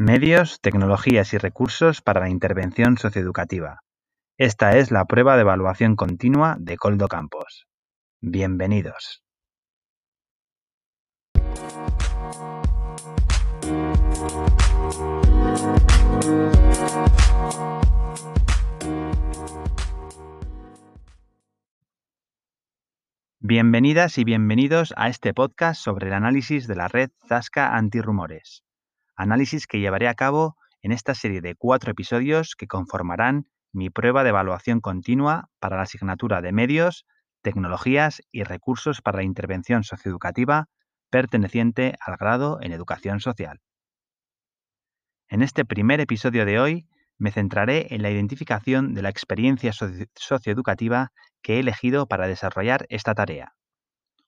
Medios, tecnologías y recursos para la intervención socioeducativa. Esta es la prueba de evaluación continua de Coldo Campos. Bienvenidos. Bienvenidas y bienvenidos a este podcast sobre el análisis de la red Zasca Antirrumores. Análisis que llevaré a cabo en esta serie de cuatro episodios que conformarán mi prueba de evaluación continua para la asignatura de medios, tecnologías y recursos para la intervención socioeducativa perteneciente al grado en educación social. En este primer episodio de hoy me centraré en la identificación de la experiencia socioeducativa que he elegido para desarrollar esta tarea.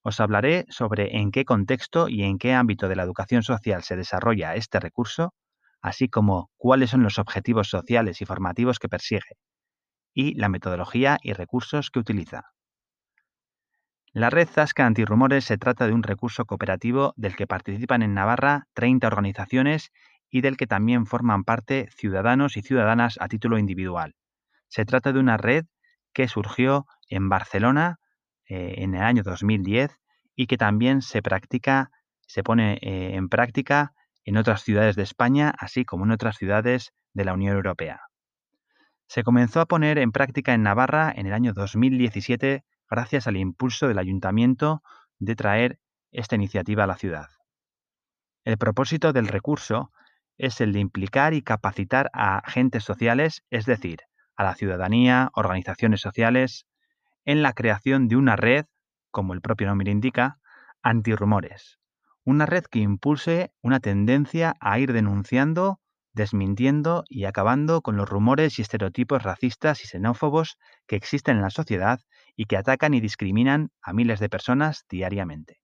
Os hablaré sobre en qué contexto y en qué ámbito de la educación social se desarrolla este recurso, así como cuáles son los objetivos sociales y formativos que persigue, y la metodología y recursos que utiliza. La red Zasca Antirrumores se trata de un recurso cooperativo del que participan en Navarra 30 organizaciones y del que también forman parte ciudadanos y ciudadanas a título individual. Se trata de una red que surgió en Barcelona eh, en el año 2010 y que también se practica, se pone eh, en práctica en otras ciudades de España, así como en otras ciudades de la Unión Europea. Se comenzó a poner en práctica en Navarra en el año 2017 gracias al impulso del ayuntamiento de traer esta iniciativa a la ciudad. El propósito del recurso es el de implicar y capacitar a agentes sociales, es decir, a la ciudadanía, organizaciones sociales, en la creación de una red, como el propio nombre indica, antirrumores. Una red que impulse una tendencia a ir denunciando, desmintiendo y acabando con los rumores y estereotipos racistas y xenófobos que existen en la sociedad y que atacan y discriminan a miles de personas diariamente.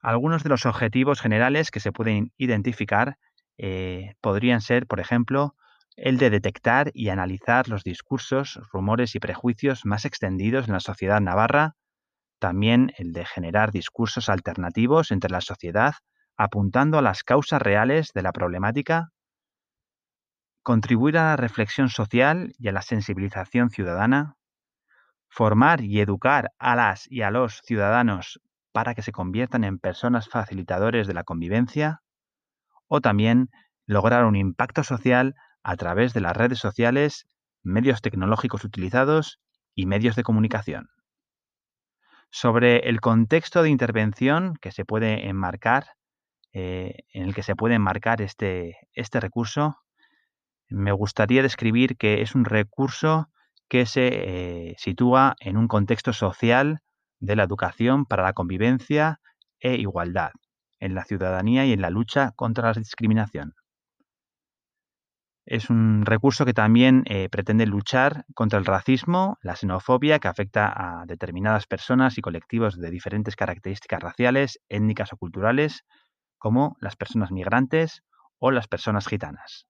Algunos de los objetivos generales que se pueden identificar eh, podrían ser, por ejemplo, el de detectar y analizar los discursos, rumores y prejuicios más extendidos en la sociedad navarra, también el de generar discursos alternativos entre la sociedad, apuntando a las causas reales de la problemática, contribuir a la reflexión social y a la sensibilización ciudadana, formar y educar a las y a los ciudadanos para que se conviertan en personas facilitadores de la convivencia, o también lograr un impacto social a través de las redes sociales, medios tecnológicos utilizados y medios de comunicación. Sobre el contexto de intervención que se puede enmarcar, eh, en el que se puede enmarcar este, este recurso, me gustaría describir que es un recurso que se eh, sitúa en un contexto social de la educación para la convivencia e igualdad en la ciudadanía y en la lucha contra la discriminación. Es un recurso que también eh, pretende luchar contra el racismo, la xenofobia que afecta a determinadas personas y colectivos de diferentes características raciales, étnicas o culturales, como las personas migrantes o las personas gitanas.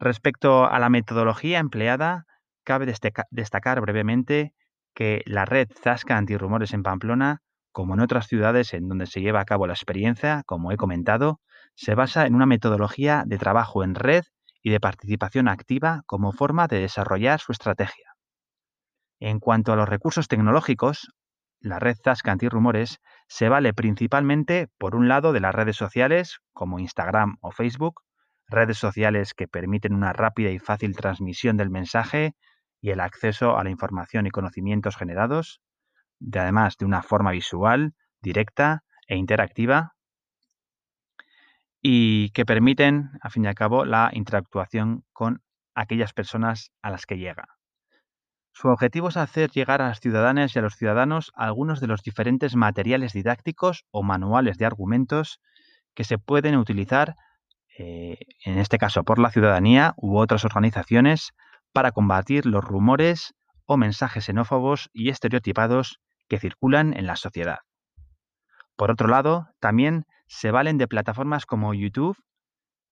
Respecto a la metodología empleada, cabe destacar brevemente que la red Zasca Antirrumores en Pamplona, como en otras ciudades en donde se lleva a cabo la experiencia, como he comentado, se basa en una metodología de trabajo en red y de participación activa como forma de desarrollar su estrategia. En cuanto a los recursos tecnológicos, la red Zasca Antirrumores se vale principalmente, por un lado, de las redes sociales como Instagram o Facebook, redes sociales que permiten una rápida y fácil transmisión del mensaje y el acceso a la información y conocimientos generados, de, además de una forma visual, directa e interactiva, y que permiten, a fin y al cabo, la interactuación con aquellas personas a las que llega. Su objetivo es hacer llegar a las ciudadanas y a los ciudadanos algunos de los diferentes materiales didácticos o manuales de argumentos que se pueden utilizar, eh, en este caso por la ciudadanía u otras organizaciones, para combatir los rumores o mensajes xenófobos y estereotipados que circulan en la sociedad. Por otro lado, también se valen de plataformas como YouTube,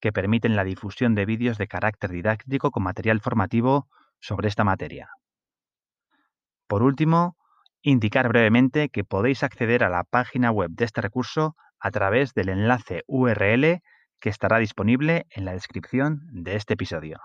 que permiten la difusión de vídeos de carácter didáctico con material formativo sobre esta materia. Por último, indicar brevemente que podéis acceder a la página web de este recurso a través del enlace URL que estará disponible en la descripción de este episodio.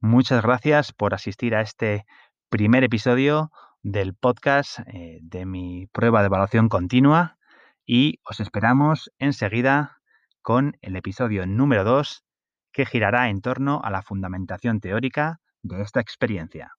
Muchas gracias por asistir a este primer episodio del podcast eh, de mi prueba de evaluación continua y os esperamos enseguida con el episodio número 2 que girará en torno a la fundamentación teórica de esta experiencia.